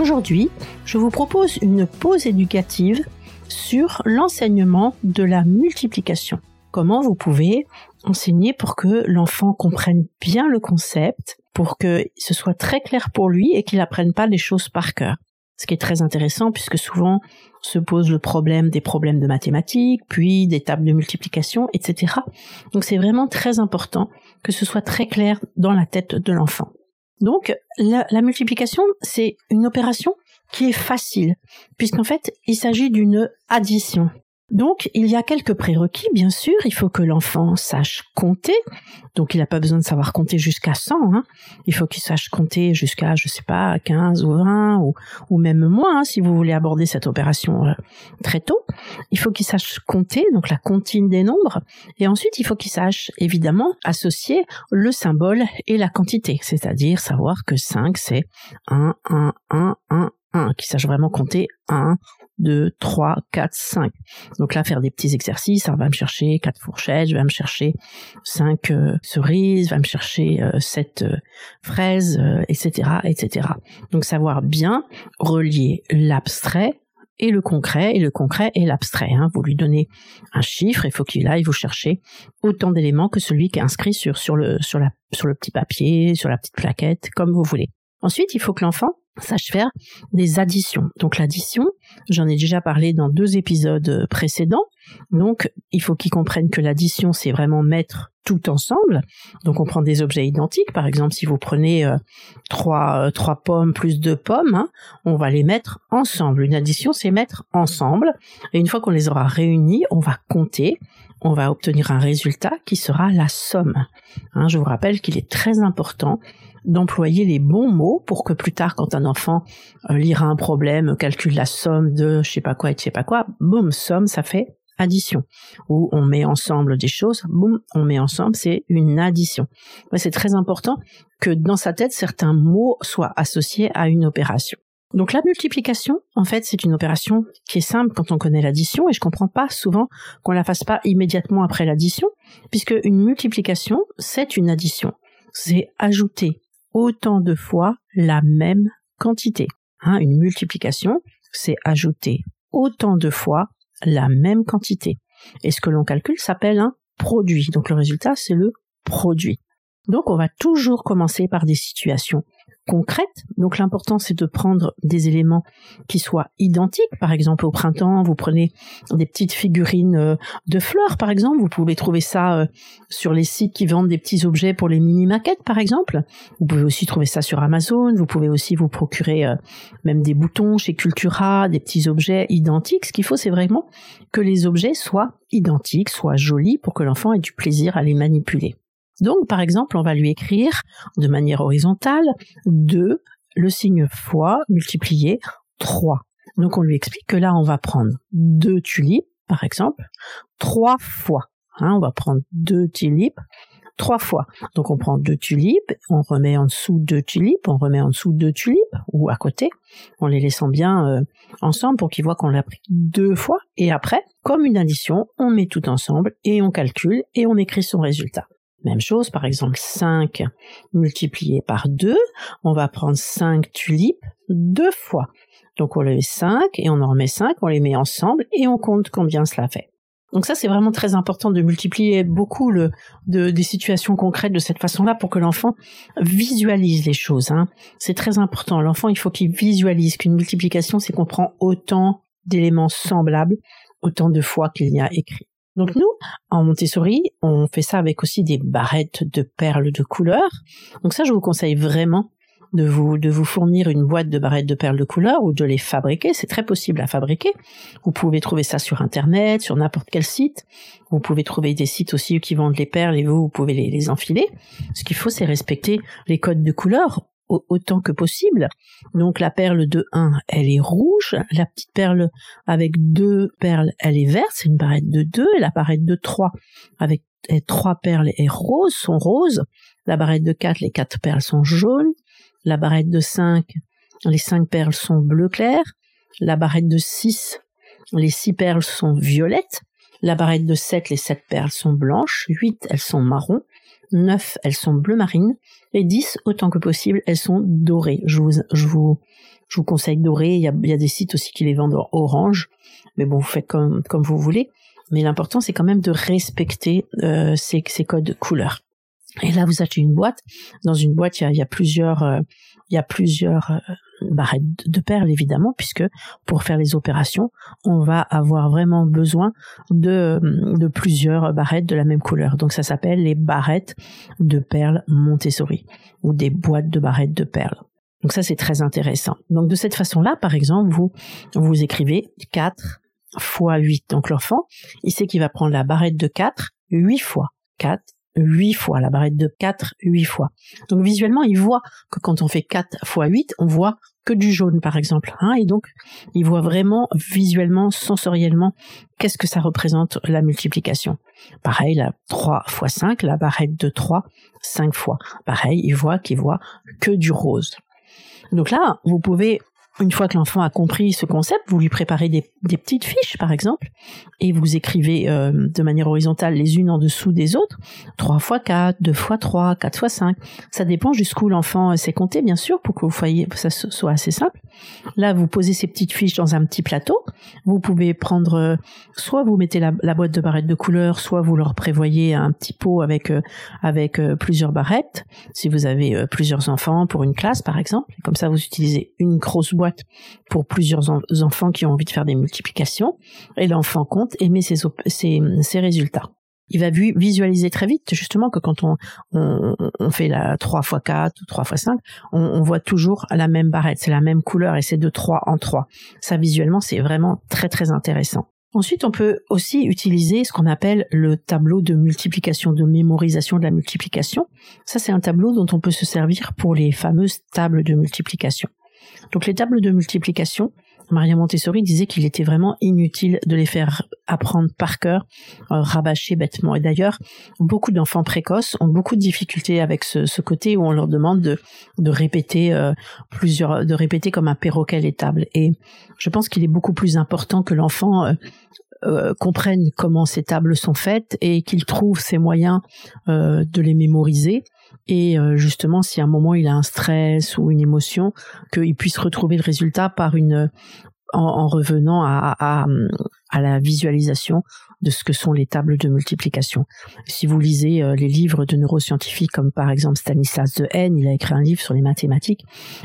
Aujourd'hui, je vous propose une pause éducative sur l'enseignement de la multiplication. Comment vous pouvez enseigner pour que l'enfant comprenne bien le concept, pour que ce soit très clair pour lui et qu'il n'apprenne pas les choses par cœur. Ce qui est très intéressant puisque souvent se pose le problème des problèmes de mathématiques, puis des tables de multiplication, etc. Donc c'est vraiment très important que ce soit très clair dans la tête de l'enfant. Donc la, multiplication, c'est une opération qui est facile, puisqu'en fait il s'agit d'une addition. Donc, il y a quelques prérequis, bien sûr. Il faut que l'enfant sache compter. Donc, il n'a pas besoin de savoir compter jusqu'à 100. Hein. Il faut qu'il sache compter jusqu'à, je sais pas, 15 ou 20 ou, ou même moins, hein, si vous voulez aborder cette opération euh, très tôt. Il faut qu'il sache compter, donc la comptine des nombres. Et ensuite, il faut qu'il sache, évidemment, associer le symbole et la quantité. C'est-à-dire savoir que 5, c'est 1, 1, 1, 1, 1. Qu'il sache vraiment compter 1, 2, 3, 4, 5. Donc là, faire des petits exercices, ça va me chercher 4 fourchettes, je vais me chercher 5 euh, cerises, va me chercher euh, 7 euh, fraises, etc., etc. Donc savoir bien relier l'abstrait et le concret, et le concret et l'abstrait. Hein. Vous lui donnez un chiffre, il faut qu'il aille vous chercher autant d'éléments que celui qui est inscrit sur, sur, le, sur, la, sur le petit papier, sur la petite plaquette, comme vous voulez. Ensuite, il faut que l'enfant sache faire des additions. Donc l'addition, j'en ai déjà parlé dans deux épisodes précédents. Donc il faut qu'ils comprennent que l'addition, c'est vraiment mettre tout ensemble. Donc on prend des objets identiques. Par exemple, si vous prenez euh, trois, euh, trois pommes plus deux pommes, hein, on va les mettre ensemble. Une addition, c'est mettre ensemble. Et une fois qu'on les aura réunis, on va compter on va obtenir un résultat qui sera la somme. Hein, je vous rappelle qu'il est très important d'employer les bons mots pour que plus tard, quand un enfant euh, lira un problème, calcule la somme de je sais pas quoi et je sais pas quoi, boum, somme, ça fait addition. Ou on met ensemble des choses, boum, on met ensemble, c'est une addition. c'est très important que dans sa tête, certains mots soient associés à une opération. Donc la multiplication, en fait, c'est une opération qui est simple quand on connaît l'addition et je comprends pas souvent qu'on la fasse pas immédiatement après l'addition, puisque une multiplication, c'est une addition. C'est ajouter autant de fois la même quantité. Hein, une multiplication, c'est ajouter autant de fois la même quantité. Et ce que l'on calcule s'appelle un produit. Donc le résultat, c'est le produit. Donc on va toujours commencer par des situations concrètes. Donc l'important c'est de prendre des éléments qui soient identiques. Par exemple au printemps, vous prenez des petites figurines euh, de fleurs par exemple. Vous pouvez trouver ça euh, sur les sites qui vendent des petits objets pour les mini maquettes par exemple. Vous pouvez aussi trouver ça sur Amazon. Vous pouvez aussi vous procurer euh, même des boutons chez Cultura, des petits objets identiques. Ce qu'il faut c'est vraiment que les objets soient identiques, soient jolis pour que l'enfant ait du plaisir à les manipuler. Donc, par exemple, on va lui écrire de manière horizontale 2, le signe fois multiplié 3. Donc, on lui explique que là, on va prendre deux tulipes, par exemple, trois fois. Hein, on va prendre deux tulipes trois fois. Donc on prend deux tulipes, on remet en dessous deux tulipes, on remet en dessous deux tulipes ou à côté, en les laissant bien euh, ensemble pour qu'ils voient qu'on l'a pris deux fois. Et après, comme une addition, on met tout ensemble et on calcule et on écrit son résultat. Même chose, par exemple 5 multiplié par 2, on va prendre 5 tulipes deux fois. Donc on met 5 et on en remet 5, on les met ensemble et on compte combien cela fait. Donc ça c'est vraiment très important de multiplier beaucoup de, des situations concrètes de cette façon-là pour que l'enfant visualise les choses. Hein. C'est très important. L'enfant il faut qu'il visualise qu'une multiplication c'est qu'on prend autant d'éléments semblables, autant de fois qu'il y a écrit. Donc nous, en Montessori, on fait ça avec aussi des barrettes de perles de couleur. Donc ça, je vous conseille vraiment de vous, fournir une boîte de barrettes de perles de couleur ou de les fabriquer. C'est très possible à fabriquer. Vous pouvez trouver ça sur Internet, sur n'importe quel site. Vous pouvez trouver des sites aussi qui vendent les perles et vous, vous pouvez les enfiler. Ce qu'il faut, c'est respecter les codes de couleur autant que possible. Donc la perle de 1, elle est rouge, la petite perle avec deux perles, elle est verte, c'est une barrette de 2, et la barrette de 3 avec trois perles est rose, sont roses, la barrette de 4, les quatre perles sont jaunes, la barrette de 5, les cinq perles sont bleu clair, la barrette de 6, les six perles sont violettes, la barrette de 7, les sept perles sont blanches, 8, elles sont marron, 9, elles sont bleu marine, et 10, autant que possible, elles sont dorées. Je vous, je vous, je vous conseille dorées, il y a, il y a des sites aussi qui les vendent en orange, mais bon, vous faites comme, comme vous voulez. Mais l'important, c'est quand même de respecter euh, ces, ces codes couleurs. Et là, vous achetez une boîte. Dans une boîte, il y a, plusieurs, euh, il y a plusieurs euh, barrettes de perles évidemment, puisque pour faire les opérations, on va avoir vraiment besoin de, de plusieurs barrettes de la même couleur. Donc ça s'appelle les barrettes de perles Montessori ou des boîtes de barrettes de perles. Donc ça c'est très intéressant. Donc de cette façon-là, par exemple, vous vous écrivez 4 fois 8. Donc l'enfant, il sait qu'il va prendre la barrette de 4 8 fois. 4 8 fois, la barrette de 4, 8 fois. Donc visuellement, il voit que quand on fait 4 fois 8, on voit que du jaune, par exemple. Hein, et donc, il voit vraiment visuellement, sensoriellement, qu'est-ce que ça représente la multiplication. Pareil, la 3 fois 5, la barrette de 3, 5 fois. Pareil, il voit qu'il voit que du rose. Donc là, vous pouvez une fois que l'enfant a compris ce concept, vous lui préparez des, petites fiches, par exemple, et vous écrivez euh, de manière horizontale les unes en dessous des autres, 3 fois 4, 2 fois 3, 4 fois 5. Ça dépend jusqu'où l'enfant sait compter, bien sûr, pour que vous ça soit assez simple. Là, vous posez ces petites fiches dans un petit plateau. Vous pouvez prendre, euh, soit vous mettez la, boîte de barrettes de couleur, soit vous leur prévoyez un petit pot avec euh, avec plusieurs barrettes. Si vous avez plusieurs enfants pour une classe, par exemple, comme ça, vous utilisez une grosse boîte pour plusieurs enfants qui ont envie de faire des multiplications, et l'enfant compte et met ses, résultats il va visualiser très vite justement que quand on, on, fait la 3 x 4 ou 3 x 5, on, voit toujours la même barrette, c'est la même couleur et c'est de 3 en 3. Ça visuellement c'est vraiment très très intéressant. Ensuite, on peut aussi utiliser ce qu'on appelle le tableau de multiplication, de mémorisation de la multiplication. Ça, c'est un tableau dont on peut se servir pour les fameuses tables de multiplication. Donc les tables de multiplication, Maria Montessori disait qu'il était vraiment inutile de les faire apprendre par cœur, euh, rabâcher bêtement. Et d'ailleurs, beaucoup d'enfants précoces ont beaucoup de difficultés avec ce, côté où on leur demande de, répéter euh, plusieurs, de répéter comme un perroquet les tables. Et je pense qu'il est beaucoup plus important que l'enfant euh, comprenne comment ces tables sont faites et qu'il trouve ses moyens de les mémoriser et euh, justement si à un moment il a un stress ou une émotion qu'il puisse retrouver le résultat par une en, revenant à, à, à, la visualisation de ce que sont les tables de multiplication. Si vous lisez euh, les livres de neuroscientifiques comme par exemple Stanislas de Haine, il a écrit un livre sur les mathématiques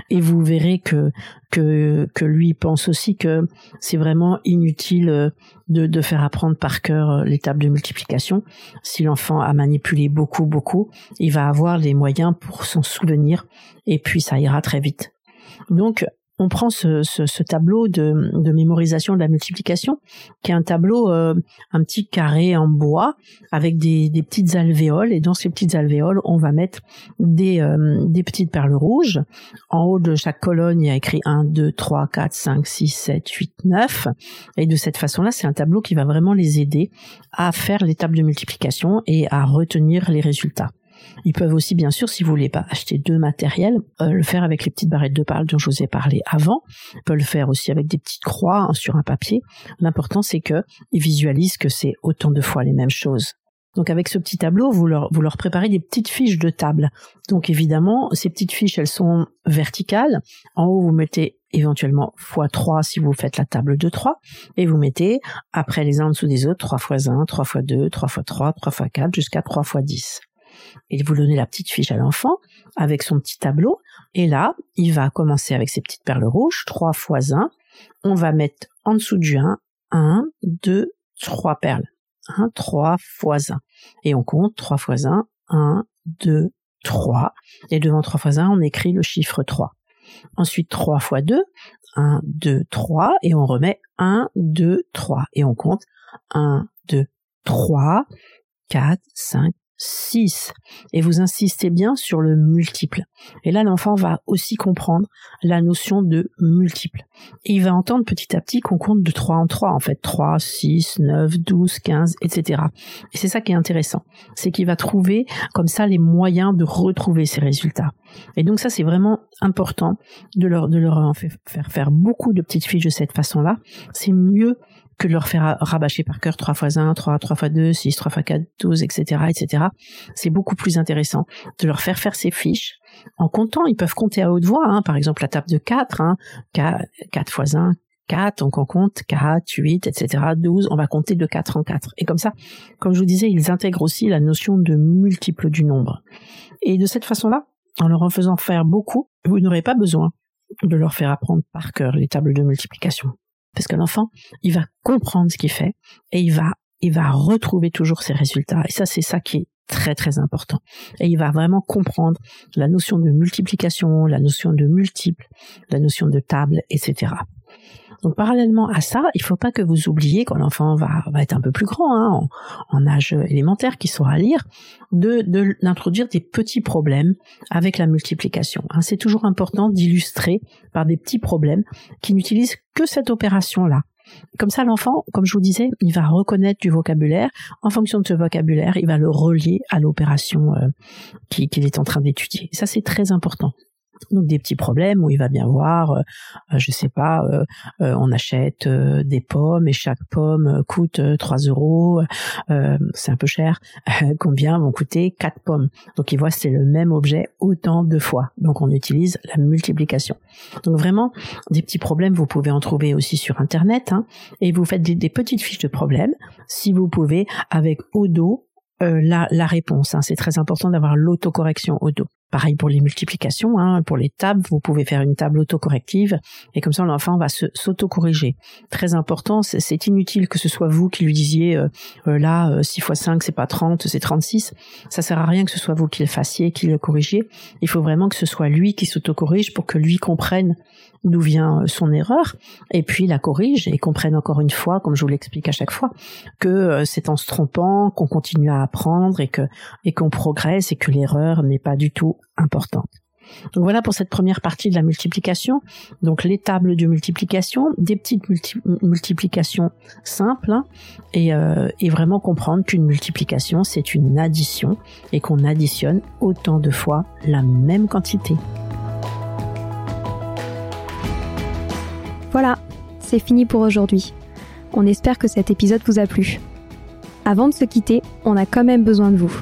et vous verrez que que, que lui pense aussi que c'est vraiment inutile euh, de, de faire apprendre par cœur euh, les tables de multiplication. Si l'enfant a manipulé beaucoup beaucoup, il va avoir les moyens pour s'en souvenir et puis ça ira très vite. Donc on prend ce, tableau de, mémorisation de la multiplication, qui est un tableau, euh, un petit carré en bois avec des, petites alvéoles, et dans ces petites alvéoles, on va mettre des, euh, des petites perles rouges. En haut de chaque colonne, il y a écrit 1, 2, 3, 4, 5, 6, 7, 8, 9. Et de cette façon-là, c'est un tableau qui va vraiment les aider à faire tables de multiplication et à retenir les résultats. Ils peuvent aussi, bien sûr, si vous voulez pas acheter deux matériels, euh, le faire avec les petites barrettes de perles dont je vous ai parlé avant. Ils peuvent le faire aussi avec des petites croix hein, sur un papier. L'important, c'est qu'ils visualisent que c'est autant de fois les mêmes choses. Donc avec ce petit tableau, vous leur, vous leur préparez des petites fiches de table. Donc évidemment, ces petites fiches, elles sont verticales. En haut, vous mettez éventuellement x3 si vous faites la table de 3. Et vous mettez, après les uns en dessous des autres, 3 x 1, 3 x 2, 3 x 3, 3 x 4, jusqu'à 3 x 10 et vous donnez la petite fiche à l'enfant avec son petit tableau. Et là, il va commencer avec ses petites perles rouges, 3 fois 1. On va mettre en dessous du 1, 1, 2, 3 perles. 1, 3 fois 1. Et on compte 3 fois 1, 1, 2, 3. Et devant 3 fois 1, on écrit le chiffre 3. Ensuite, 3 fois 2, 1, 2, 3. Et on remet 1, 2, 3. Et on compte 1, 2, 3, 4, 5, 6. Et vous insistez bien sur le multiple. Et là, l'enfant va aussi comprendre la notion de multiple. Et il va entendre petit à petit qu'on compte de 3 en 3, en fait. 3, 6, 9, 12, 15, etc. Et c'est ça qui est intéressant. C'est qu'il va trouver comme ça les moyens de retrouver ces résultats. Et donc ça, c'est vraiment important de leur, de leur faire faire beaucoup de petites fiches de cette façon-là. C'est mieux que de leur faire rabâcher par cœur 3 fois 1, 3, 3 fois 2, 6, 3 fois 4, 12, etc., etc. C'est beaucoup plus intéressant de leur faire faire ces fiches. En comptant, ils peuvent compter à haute voix, hein, par exemple la table de 4, hein, 4, 4 fois 1, 4, donc on compte 4, 8, etc., 12, on va compter de 4 en 4. Et comme ça, comme je vous disais, ils intègrent aussi la notion de multiple du nombre. Et de cette façon-là, en leur en faisant faire beaucoup, vous n'aurez pas besoin de leur faire apprendre par cœur les tables de multiplication. Parce que l'enfant, il va comprendre ce qu'il fait et il va, il va retrouver toujours ses résultats. Et ça, c'est ça qui est très très important. Et il va vraiment comprendre la notion de multiplication, la notion de multiple, la notion de table, etc. Donc parallèlement à ça, il ne faut pas que vous oubliez quand l'enfant va, va être un peu plus grand, hein, en, âge élémentaire, qui saura lire, de d'introduire des petits problèmes avec la multiplication. Hein. C'est toujours important d'illustrer par des petits problèmes qui n'utilisent que cette opération-là. Comme ça, l'enfant, comme je vous disais, il va reconnaître du vocabulaire. En fonction de ce vocabulaire, il va le relier à l'opération euh, qu'il est en train d'étudier. Ça, c'est très important donc des petits problèmes où il va bien voir, euh, euh, je sais pas, euh, on achète des pommes et chaque pomme coûte 3 euros, c'est un peu cher. Combien vont coûter quatre pommes? Donc il voit c'est le même objet autant de fois. Donc on utilise la multiplication. Donc vraiment des petits problèmes vous pouvez en trouver aussi sur internet hein, et vous faites des, petites fiches de problèmes si vous pouvez avec Odo la, la réponse. Hein. C'est très important d'avoir l'autocorrection Odo. Pareil pour les multiplications, hein, pour les tables, vous pouvez faire une table autocorrective et comme ça l'enfant va s'auto-corriger. Très important, c'est inutile que ce soit vous qui lui disiez euh, euh, là 6 x 5 c'est pas 30, c'est 36. Ça sert à rien que ce soit vous qui le fassiez, qui le corrigiez. Il faut vraiment que ce soit lui qui s'auto-corrige pour que lui comprenne d'où vient euh, son erreur et puis la corrige et comprenne encore une fois, comme je vous l'explique à chaque fois, que c'est en se trompant qu'on continue à apprendre et que et qu'on progresse et que l'erreur n'est pas du tout importante. Donc voilà pour cette première partie de la multiplication. Donc les tables de multiplication, des petites multiplications simples hein, euh, et, vraiment comprendre qu'une multiplication c'est une addition et qu'on additionne autant de fois la même quantité. Voilà, c'est fini pour aujourd'hui. On espère que cet épisode vous a plu. Avant de se quitter, on a quand même besoin de vous.